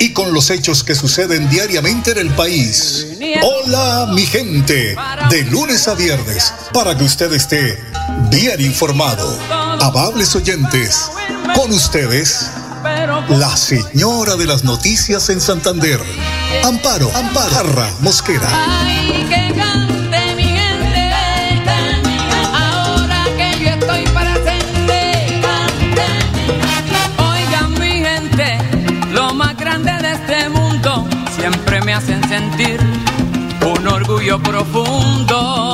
y con los hechos que suceden diariamente en el país. Hola mi gente, de lunes a viernes, para que usted esté bien informado. Amables oyentes, con ustedes, la señora de las noticias en Santander, Amparo, Parra Mosquera. Sentir un orgullo profundo.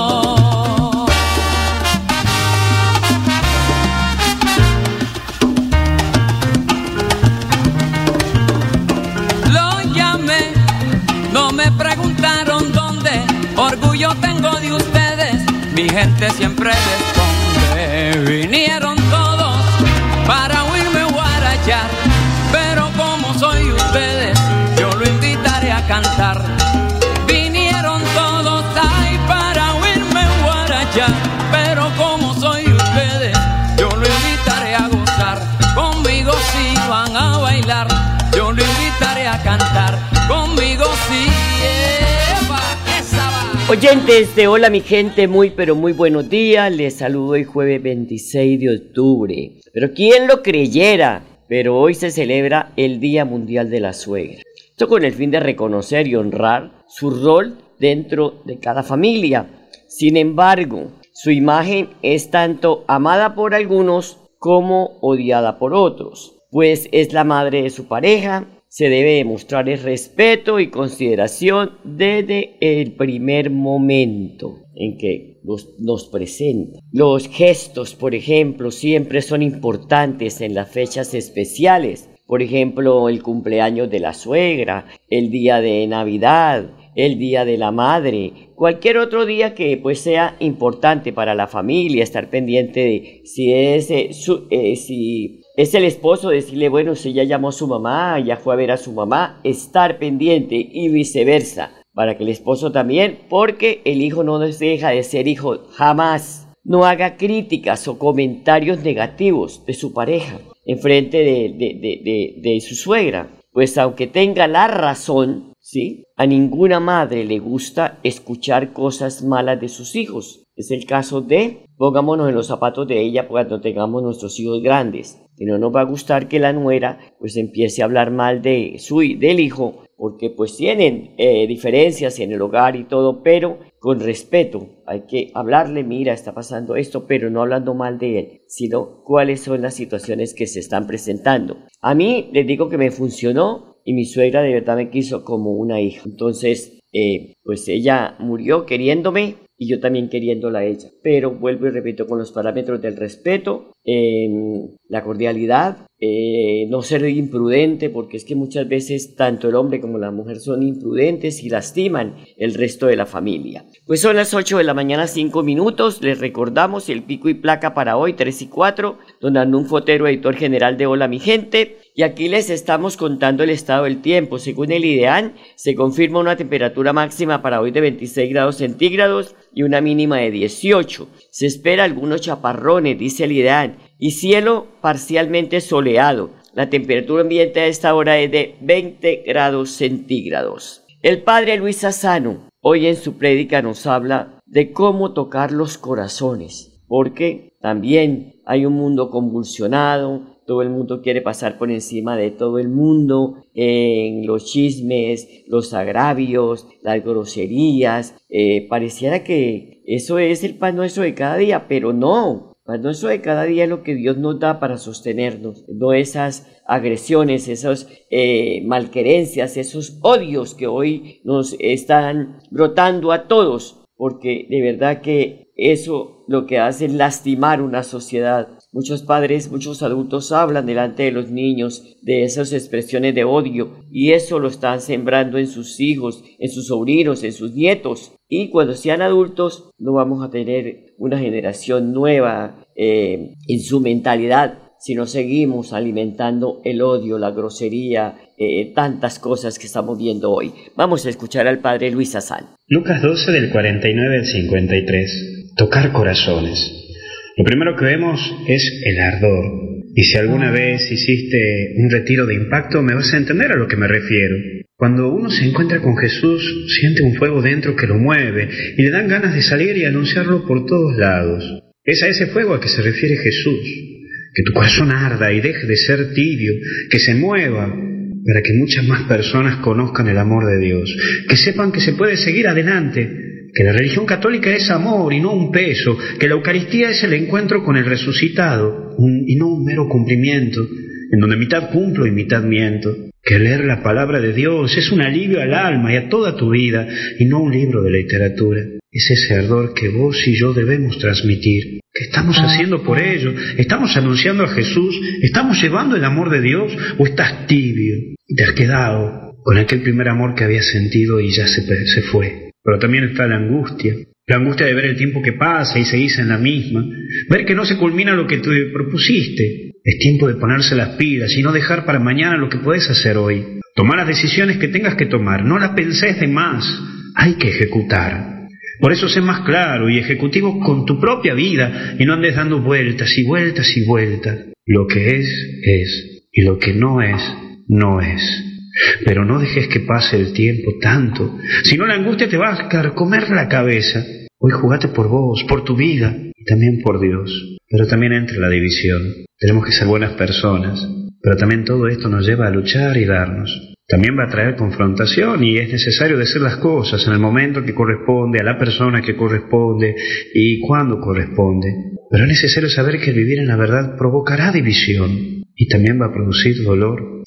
Oyentes de Hola mi gente, muy pero muy buenos días. Les saludo hoy jueves 26 de octubre. Pero quién lo creyera, pero hoy se celebra el Día Mundial de la Suegra. Esto con el fin de reconocer y honrar su rol dentro de cada familia. Sin embargo, su imagen es tanto amada por algunos como odiada por otros, pues es la madre de su pareja, se debe demostrar el respeto y consideración desde el primer momento en que nos presenta. Los gestos, por ejemplo, siempre son importantes en las fechas especiales por ejemplo, el cumpleaños de la suegra, el día de Navidad, el día de la madre, cualquier otro día que pues sea importante para la familia, estar pendiente de si es, eh, eh, si es el esposo, decirle, bueno, si ya llamó a su mamá, ya fue a ver a su mamá, estar pendiente y viceversa, para que el esposo también, porque el hijo no deja de ser hijo jamás. No haga críticas o comentarios negativos de su pareja en frente de, de, su suegra. Pues aunque tenga la razón, ¿sí? A ninguna madre le gusta escuchar cosas malas de sus hijos. Es el caso de, pongámonos en los zapatos de ella cuando tengamos nuestros hijos grandes. Que no nos va a gustar que la nuera pues empiece a hablar mal de su, del hijo porque pues tienen eh, diferencias en el hogar y todo, pero con respeto. Hay que hablarle, mira, está pasando esto, pero no hablando mal de él, sino cuáles son las situaciones que se están presentando. A mí les digo que me funcionó y mi suegra de verdad me quiso como una hija. Entonces, eh, pues ella murió queriéndome y yo también queriéndola a ella. Pero vuelvo y repito con los parámetros del respeto, la cordialidad, eh, no ser imprudente, porque es que muchas veces tanto el hombre como la mujer son imprudentes y lastiman el resto de la familia. Pues son las 8 de la mañana, 5 minutos. Les recordamos el pico y placa para hoy, 3 y 4. Don Arnún Fotero, editor general de Hola Mi Gente. Y aquí les estamos contando el estado del tiempo. Según el IDEAN, se confirma una temperatura máxima para hoy de 26 grados centígrados y una mínima de 18. Se espera algunos chaparrones, dice el IDEAN, y cielo parcialmente soleado. La temperatura ambiente a esta hora es de 20 grados centígrados. El padre Luis Sassano hoy en su prédica nos habla de cómo tocar los corazones, porque también hay un mundo convulsionado, todo el mundo quiere pasar por encima de todo el mundo en los chismes, los agravios, las groserías. Eh, pareciera que eso es el pan nuestro de cada día, pero no. Pan nuestro de cada día es lo que Dios nos da para sostenernos, no esas agresiones, esas eh, malquerencias, esos odios que hoy nos están brotando a todos, porque de verdad que eso lo que hace es lastimar una sociedad. Muchos padres, muchos adultos hablan delante de los niños de esas expresiones de odio y eso lo están sembrando en sus hijos, en sus sobrinos, en sus nietos y cuando sean adultos no vamos a tener una generación nueva eh, en su mentalidad, si no seguimos alimentando el odio, la grosería, eh, tantas cosas que estamos viendo hoy. Vamos a escuchar al padre Luis Azán. Lucas 12 del 49 al 53. Tocar corazones. Lo primero que vemos es el ardor. Y si alguna vez hiciste un retiro de impacto, me vas a entender a lo que me refiero. Cuando uno se encuentra con Jesús, siente un fuego dentro que lo mueve y le dan ganas de salir y anunciarlo por todos lados. Es a ese fuego a que se refiere Jesús. Que tu corazón arda y deje de ser tibio, que se mueva para que muchas más personas conozcan el amor de Dios, que sepan que se puede seguir adelante, que la religión católica es amor y no un peso, que la Eucaristía es el encuentro con el resucitado y no un mero cumplimiento, en donde mitad cumplo y mitad miento, que leer la palabra de Dios es un alivio al alma y a toda tu vida y no un libro de literatura. Es ese ardor que vos y yo debemos transmitir. ¿Qué estamos haciendo por ello? ¿Estamos anunciando a Jesús? ¿Estamos llevando el amor de Dios? ¿O estás tibio y te has quedado con aquel primer amor que habías sentido y ya se, se fue? Pero también está la angustia, la angustia de ver el tiempo que pasa y seguís en la misma, ver que no se culmina lo que te propusiste. Es tiempo de ponerse las pilas y no dejar para mañana lo que puedes hacer hoy. Tomar las decisiones que tengas que tomar, no las pensés de más, hay que ejecutar. Por eso sé más claro y ejecutivo con tu propia vida y no andes dando vueltas y vueltas y vueltas. Lo que es, es, y lo que no es, no es. Pero no dejes que pase el tiempo tanto, si no la angustia te va a carcomer la cabeza. Hoy jugate por vos, por tu vida y también por Dios. Pero también entra la división. Tenemos que ser buenas personas, pero también todo esto nos lleva a luchar y darnos. También va a traer confrontación y es necesario decir las cosas en el momento que corresponde, a la persona que corresponde y cuando corresponde. Pero es necesario saber que vivir en la verdad provocará división y también va a producir dolor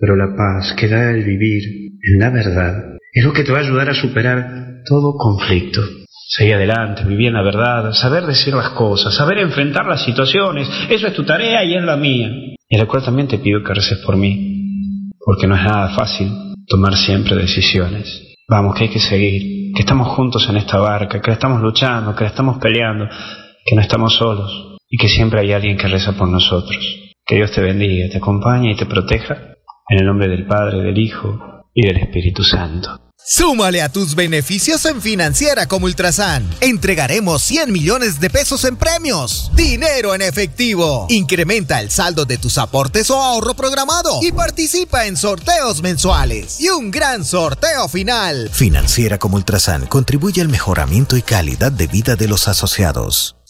pero la paz que da el vivir en la verdad es lo que te va a ayudar a superar todo conflicto. Seguir adelante, vivir en la verdad, saber decir las cosas, saber enfrentar las situaciones. Eso es tu tarea y es la mía. Y la cual también te pido que reces por mí, porque no es nada fácil tomar siempre decisiones. Vamos, que hay que seguir, que estamos juntos en esta barca, que estamos luchando, que estamos peleando, que no estamos solos y que siempre hay alguien que reza por nosotros. Que Dios te bendiga, te acompañe y te proteja en el nombre del Padre, del Hijo y del Espíritu Santo. Súmale a tus beneficios en Financiera como Ultrasan. Entregaremos 100 millones de pesos en premios. Dinero en efectivo. Incrementa el saldo de tus aportes o ahorro programado y participa en sorteos mensuales. Y un gran sorteo final. Financiera como Ultrasan contribuye al mejoramiento y calidad de vida de los asociados.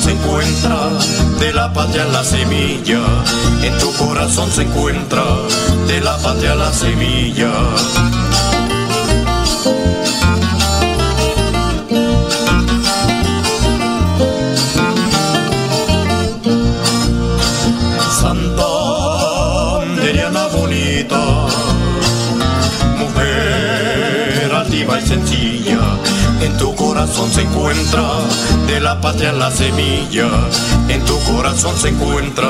Se encuentra de la patria la semilla, en tu corazón se encuentra de la patria la semilla. Santa bonita, mujer altiva y sencilla en tu corazón se encuentra de la patria la semilla, en tu corazón se encuentra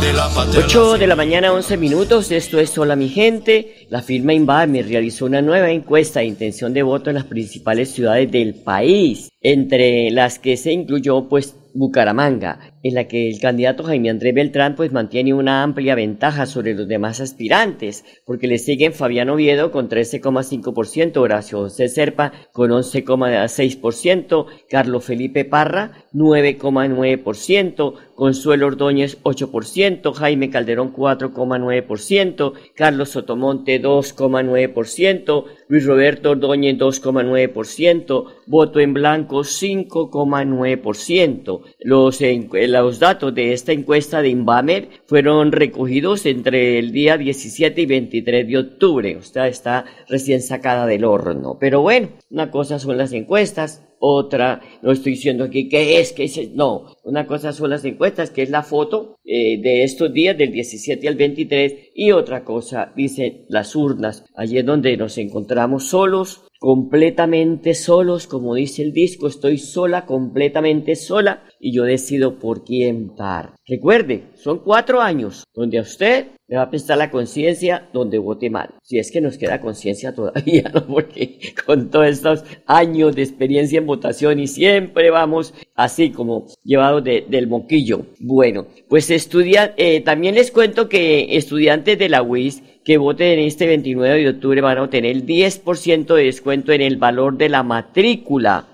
de la patria 8 de la mañana, 11 minutos, esto es Hola mi gente. La firma Inbame realizó una nueva encuesta de intención de voto en las principales ciudades del país, entre las que se incluyó pues Bucaramanga, en la que el candidato Jaime Andrés Beltrán pues mantiene una amplia ventaja sobre los demás aspirantes, porque le siguen Fabián Oviedo con 13,5%, Horacio José Serpa con 11,6%, Carlos Felipe Parra 9,9%, Consuelo Ordóñez 8%, Jaime Calderón 4,9%, Carlos Sotomonte 2,9%, Luis Roberto Ordóñez 2,9%, voto en blanco 5,9%. Los, los datos de esta encuesta de Inbamer fueron recogidos entre el día 17 y 23 de octubre, o sea, está recién sacada del horno. Pero bueno, una cosa son las encuestas, otra, no estoy diciendo aquí que es, que es, no, una cosa son las encuestas, que es la foto eh, de estos días del 17 al 23 y otra cosa dice las urnas, allí es donde nos encontramos solos, completamente solos, como dice el disco, estoy sola, completamente sola y yo decido por quién par. Recuerde, son cuatro años donde a usted le va a prestar la conciencia donde vote mal. Si es que nos queda conciencia todavía, ¿no? Porque con todos estos años de experiencia en votación y siempre vamos así como llevados del moquillo. Bueno, pues estudia, eh, también les cuento que estudiantes de la UIS que voten en este 29 de octubre van a obtener el 10% de descuento en el valor de la matrícula.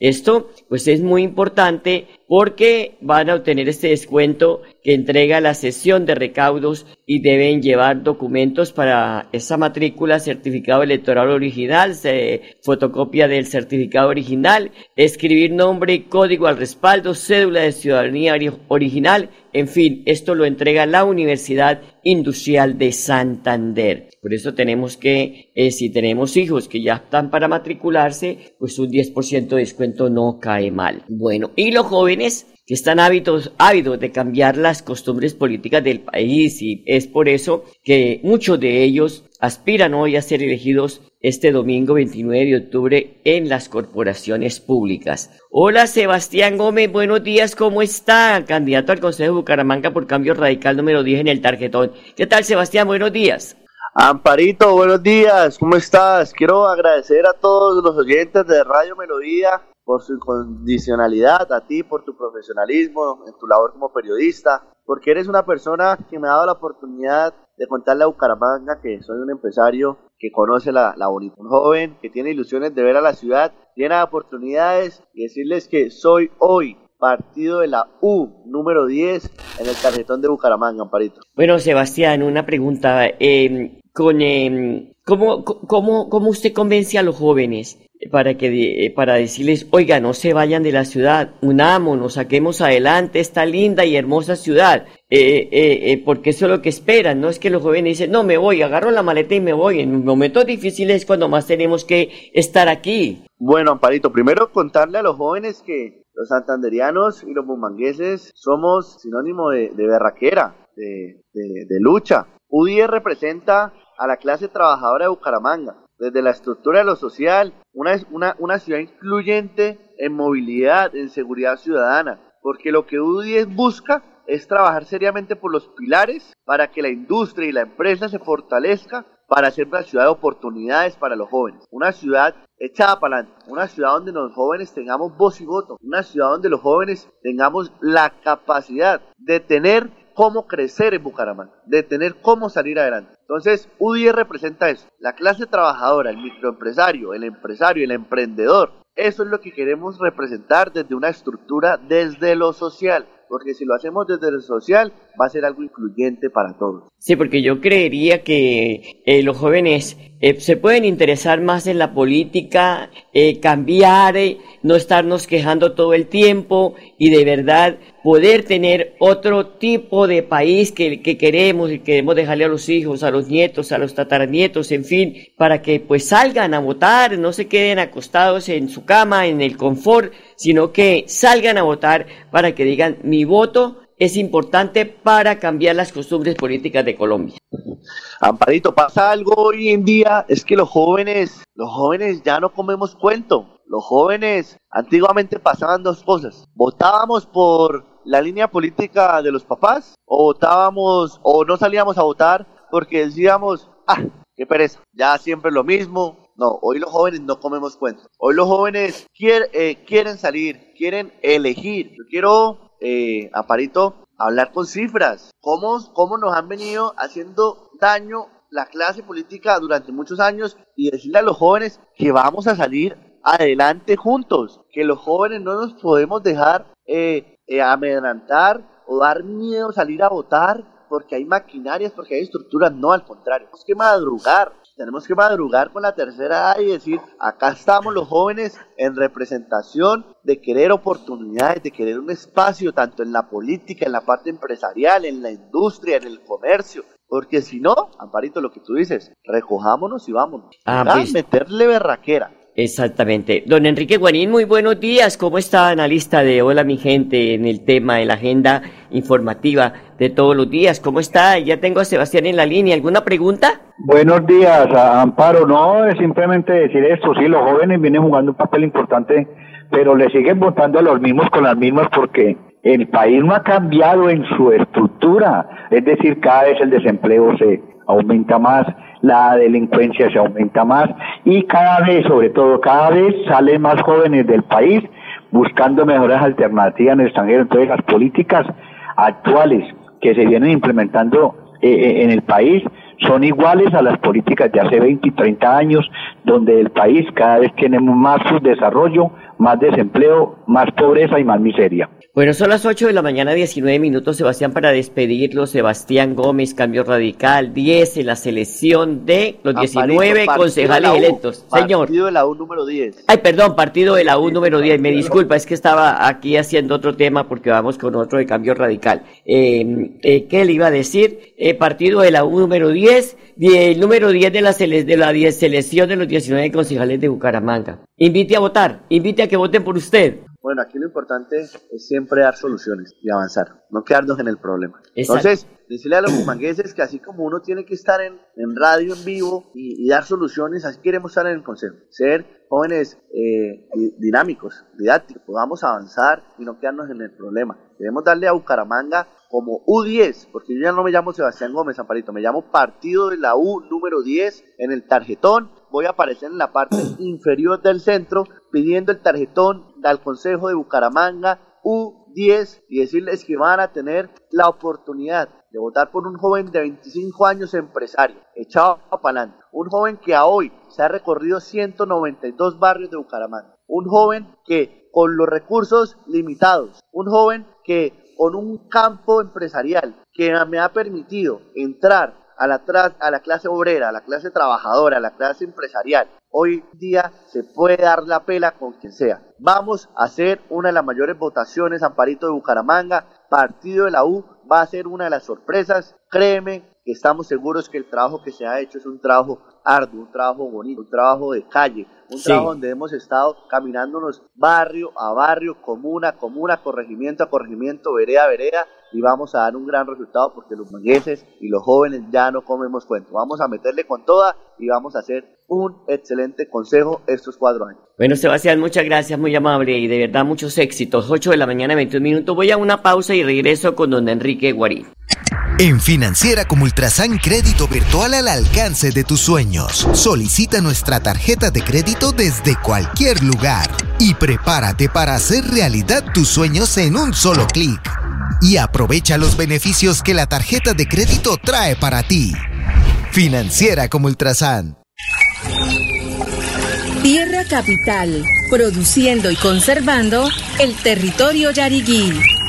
Esto pues es muy importante porque van a obtener este descuento que entrega la sesión de recaudos y deben llevar documentos para esa matrícula, certificado electoral original, fotocopia del certificado original, escribir nombre y código al respaldo, cédula de ciudadanía original, en fin, esto lo entrega la Universidad Industrial de Santander. Por eso tenemos que, eh, si tenemos hijos que ya están para matricularse, pues un 10% de descuento no cae mal. Bueno, y los jóvenes que están ávidos, ávidos de cambiar las costumbres políticas del país y es por eso que muchos de ellos aspiran hoy a ser elegidos este domingo 29 de octubre en las corporaciones públicas. Hola Sebastián Gómez, buenos días, ¿cómo está? Candidato al Consejo de Bucaramanga por Cambio Radical número 10 en el tarjetón. ¿Qué tal Sebastián? Buenos días. Amparito, buenos días, ¿cómo estás? Quiero agradecer a todos los oyentes de Radio Melodía por su incondicionalidad, a ti por tu profesionalismo en tu labor como periodista, porque eres una persona que me ha dado la oportunidad de contarle a Bucaramanga que soy un empresario que conoce la, la bonita, un joven que tiene ilusiones de ver a la ciudad llena de oportunidades y decirles que soy hoy partido de la U número 10 en el tarjetón de Bucaramanga, Amparito. Bueno, Sebastián, una pregunta. Eh, con, eh, ¿cómo, cómo, ¿Cómo usted convence a los jóvenes para que eh, para decirles, oiga, no se vayan de la ciudad, unámonos, saquemos adelante esta linda y hermosa ciudad, eh, eh, eh, porque eso es lo que esperan, no es que los jóvenes dicen, no me voy, agarro la maleta y me voy, en momentos difíciles es cuando más tenemos que estar aquí. Bueno, Amparito, primero contarle a los jóvenes que los santanderianos y los bumangueses somos sinónimo de, berraquera, de, lucha. UDIE representa a la clase trabajadora de Bucaramanga desde la estructura de lo social, una, ciudad incluyente en movilidad, en seguridad ciudadana, porque lo que U10 busca es trabajar seriamente por los pilares para que la industria y la empresa se fortalezca para ser una ciudad de oportunidades para los jóvenes, una ciudad echada para adelante, una ciudad donde los jóvenes tengamos voz y voto, una ciudad donde los jóvenes tengamos la capacidad de tener cómo crecer en Bucaramanga, de tener cómo salir adelante. Entonces, U10 representa eso, la clase trabajadora, el microempresario, el empresario, el emprendedor. Eso es lo que queremos representar desde una estructura, desde lo social, porque si lo hacemos desde lo social va a ser algo incluyente para todos. Sí, porque yo creería que eh, los jóvenes eh, se pueden interesar más en la política, eh, cambiar, eh, no estarnos quejando todo el tiempo y de verdad poder tener otro tipo de país que, que queremos y queremos dejarle a los hijos, a los nietos, a los tataranietos, en fin, para que pues salgan a votar, no se queden acostados en su cama, en el confort, sino que salgan a votar para que digan mi voto es importante para cambiar las costumbres políticas de Colombia. Amparito, pasa algo hoy en día, es que los jóvenes, los jóvenes ya no comemos cuento. Los jóvenes antiguamente pasaban dos cosas. Votábamos por la línea política de los papás o votábamos o no salíamos a votar porque decíamos, ah, qué pereza, ya siempre lo mismo. No, hoy los jóvenes no comemos cuentos. Hoy los jóvenes eh, quieren salir, quieren elegir. Yo quiero, eh, Aparito, hablar con cifras. ¿Cómo, ¿Cómo nos han venido haciendo daño la clase política durante muchos años y decirle a los jóvenes que vamos a salir adelante juntos, que los jóvenes no nos podemos dejar eh, eh, amedrantar o dar miedo salir a votar porque hay maquinarias, porque hay estructuras, no, al contrario, tenemos que madrugar, tenemos que madrugar con la tercera edad y decir, acá estamos los jóvenes en representación de querer oportunidades, de querer un espacio tanto en la política, en la parte empresarial, en la industria, en el comercio, porque si no, Amparito, lo que tú dices, recojámonos y vámonos. Ah, pues. meterle berraquera. Exactamente. Don Enrique Guarín, muy buenos días. ¿Cómo está, analista de Hola mi gente en el tema de la agenda informativa de todos los días? ¿Cómo está? Ya tengo a Sebastián en la línea. ¿Alguna pregunta? Buenos días, Amparo. No, es simplemente decir esto. Sí, los jóvenes vienen jugando un papel importante, pero le siguen votando a los mismos con las mismas porque el país no ha cambiado en su estructura. Es decir, cada vez el desempleo se aumenta más la delincuencia se aumenta más y cada vez, sobre todo, cada vez salen más jóvenes del país buscando mejores alternativas en el extranjero. Entonces, las políticas actuales que se vienen implementando eh, eh, en el país son iguales a las políticas de hace 20 y 30 años, donde el país cada vez tiene más subdesarrollo, más desempleo, más pobreza y más miseria. Bueno, son las 8 de la mañana, 19 minutos, Sebastián, para despedirlo. Sebastián Gómez, Cambio Radical, 10 en la selección de los 19 concejales electos. Señor. Partido de la U número 10. Ay, perdón, partido de la U número 10. Me disculpa, es que estaba aquí haciendo otro tema porque vamos con otro de Cambio Radical. Eh, eh, ¿Qué le iba a decir? Eh, partido de la U número 10, el número 10 de la, de la 10 selección de los 19 concejales de Bucaramanga. Invite a votar, invite a que voten por usted. Bueno, aquí lo importante es siempre dar soluciones y avanzar, no quedarnos en el problema. Entonces, decirle a los bumangueses que así como uno tiene que estar en, radio en vivo y, dar soluciones, así queremos estar en el consejo. Ser jóvenes eh, dinámicos, didácticos, podamos avanzar y no quedarnos en el problema. Queremos darle a Bucaramanga como U10, porque yo ya no me llamo Sebastián Gómez Amparito, me llamo Partido de la U número 10 en el tarjetón. Voy a aparecer en la parte inferior del centro pidiendo el tarjetón al Consejo de Bucaramanga U10 y decirles que van a tener la oportunidad de votar por un joven de 25 años empresario, echado a adelante. Un joven que a hoy se ha recorrido 192 barrios de Bucaramanga. Un joven que con los recursos limitados, un joven que con un campo empresarial que me ha permitido entrar a la, a la clase obrera, a la clase trabajadora, a la clase empresarial. Hoy día se puede dar la pela con quien sea. Vamos a hacer una de las mayores votaciones, Amparito de Bucaramanga. Partido de la U va a ser una de las sorpresas. Créeme que estamos seguros que el trabajo que se ha hecho es un trabajo arduo, un trabajo bonito, un trabajo de calle, un trabajo donde hemos estado caminándonos barrio a barrio, comuna a comuna, corregimiento a corregimiento, vereda a vereda, y vamos a dar un gran resultado porque los mangueses y los jóvenes ya no comemos cuento. Vamos a meterle con toda y vamos a hacer un excelente consejo estos cuatro años. Bueno, Sebastián, muchas gracias, muy amable y de verdad muchos éxitos. 8 de la mañana, 21 minutos. Voy a una pausa y regreso con don Enrique Guarín. En Financiera como Ultrasan Crédito Virtual al alcance de tus sueños. Solicita nuestra tarjeta de crédito desde cualquier lugar y prepárate para hacer realidad tus sueños en un solo clic. Y aprovecha los beneficios que la tarjeta de crédito trae para ti. Financiera como Ultrasan. Tierra Capital, produciendo y conservando el territorio yariguí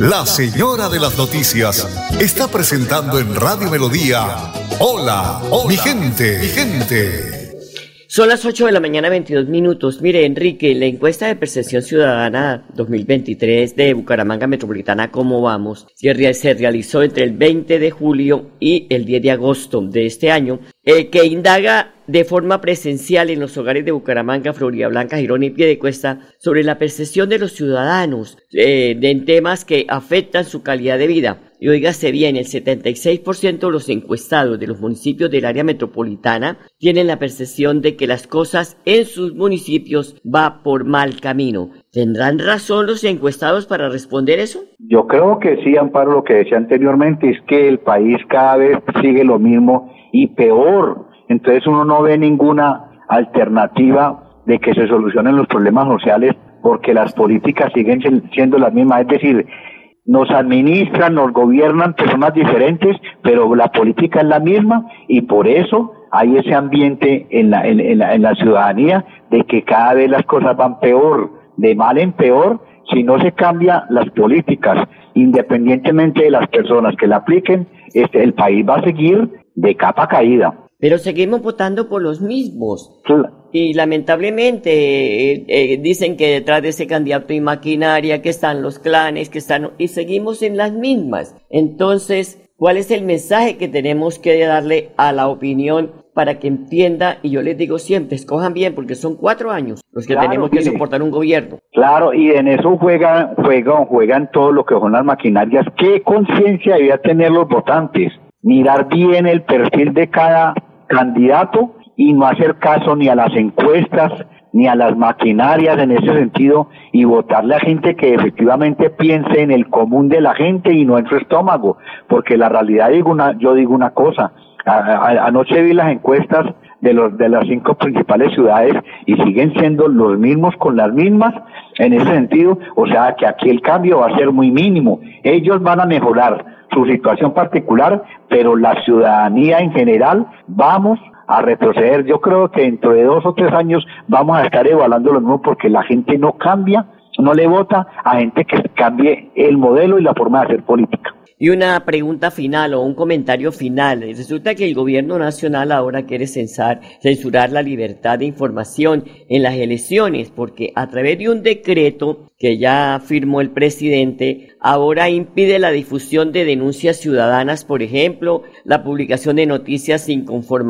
la señora de las noticias está presentando en Radio Melodía. Hola, mi gente, mi gente. Son las 8 de la mañana, 22 minutos. Mire, Enrique, la encuesta de percepción ciudadana 2023 de Bucaramanga Metropolitana, ¿cómo vamos? Se realizó entre el 20 de julio y el 10 de agosto de este año, eh, que indaga de forma presencial en los hogares de Bucaramanga, Florida Blanca, Girón y Piedecuesta sobre la percepción de los ciudadanos eh, en temas que afectan su calidad de vida. Y oígase bien, el 76% de los encuestados de los municipios del área metropolitana tienen la percepción de que las cosas en sus municipios va por mal camino. ¿Tendrán razón los encuestados para responder eso? Yo creo que sí, Amparo, lo que decía anteriormente es que el país cada vez sigue lo mismo y peor. Entonces uno no ve ninguna alternativa de que se solucionen los problemas sociales porque las políticas siguen siendo las mismas. Es decir, nos administran, nos gobiernan personas diferentes, pero la política es la misma y por eso hay ese ambiente en la, en, la, en la ciudadanía de que cada vez las cosas van peor, de mal en peor, si no se cambian las políticas, independientemente de las personas que la apliquen, este, el país va a seguir de capa caída. Pero seguimos votando por los mismos. Y lamentablemente eh, eh, dicen que detrás de ese candidato y maquinaria que están los clanes, que están... Y seguimos en las mismas. Entonces, ¿cuál es el mensaje que tenemos que darle a la opinión para que entienda? Y yo les digo siempre, escojan bien porque son cuatro años los que tenemos que soportar un gobierno. Claro, y en eso juegan, juegan, juegan todo lo que son las maquinarias. ¿Qué conciencia debía tener los votantes? Mirar bien el perfil de cada candidato y no hacer caso ni a las encuestas ni a las maquinarias en ese sentido y votarle a gente que efectivamente piense en el común de la gente y no en su estómago, porque la realidad digo una, yo digo una cosa, anoche vi las encuestas de los de las cinco principales ciudades y siguen siendo los mismos con las mismas en ese sentido, o sea que aquí el cambio va a ser muy mínimo. Ellos van a mejorar su situación particular, pero la ciudadanía en general vamos a retroceder. Yo creo que dentro de dos o tres años vamos a estar evaluando lo mismo porque la gente no cambia, no le vota a gente que cambie el modelo y la forma de hacer política. Y una pregunta final o un comentario final. Resulta que el gobierno nacional ahora quiere censar, censurar la libertad de información en las elecciones porque a través de un decreto que ya firmó el presidente, ahora impide la difusión de denuncias ciudadanas, por ejemplo, la publicación de noticias sin,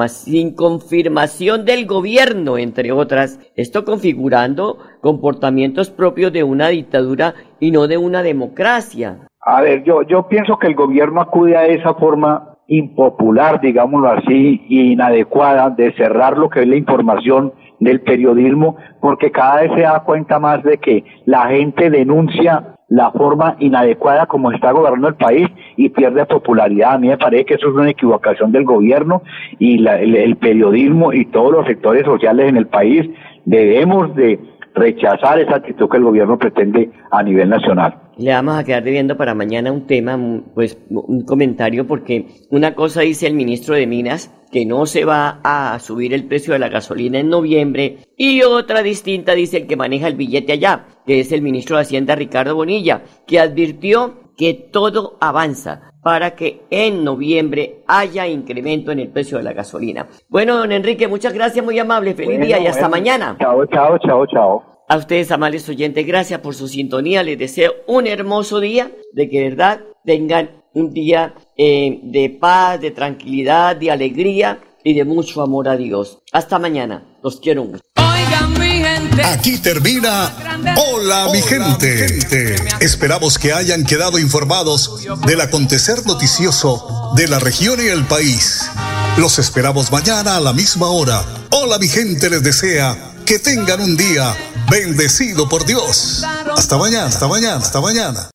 sin confirmación del gobierno, entre otras. Esto configurando comportamientos propios de una dictadura y no de una democracia. A ver, yo, yo pienso que el gobierno acude a esa forma impopular, digámoslo así, inadecuada de cerrar lo que es la información del periodismo, porque cada vez se da cuenta más de que la gente denuncia la forma inadecuada como está gobernando el país y pierde popularidad. A mí me parece que eso es una equivocación del gobierno y el periodismo y todos los sectores sociales en el país debemos de rechazar esa actitud que el gobierno pretende a nivel nacional. Le vamos a quedar debiendo para mañana un tema, pues un comentario, porque una cosa dice el ministro de Minas, que no se va a subir el precio de la gasolina en noviembre, y otra distinta dice el que maneja el billete allá, que es el ministro de Hacienda Ricardo Bonilla, que advirtió que todo avanza para que en noviembre haya incremento en el precio de la gasolina. Bueno, don Enrique, muchas gracias, muy amable, feliz día y hasta mañana. Chao, chao, chao, chao. A ustedes, amables oyentes, gracias por su sintonía. Les deseo un hermoso día, de que de verdad tengan un día eh, de paz, de tranquilidad, de alegría y de mucho amor a Dios. Hasta mañana. Los quiero mucho. Aquí termina Hola, mi gente. Esperamos que hayan quedado informados del acontecer noticioso de la región y el país. Los esperamos mañana a la misma hora. Hola mi gente les desea que tengan un día bendecido por Dios. Hasta mañana, hasta mañana, hasta mañana.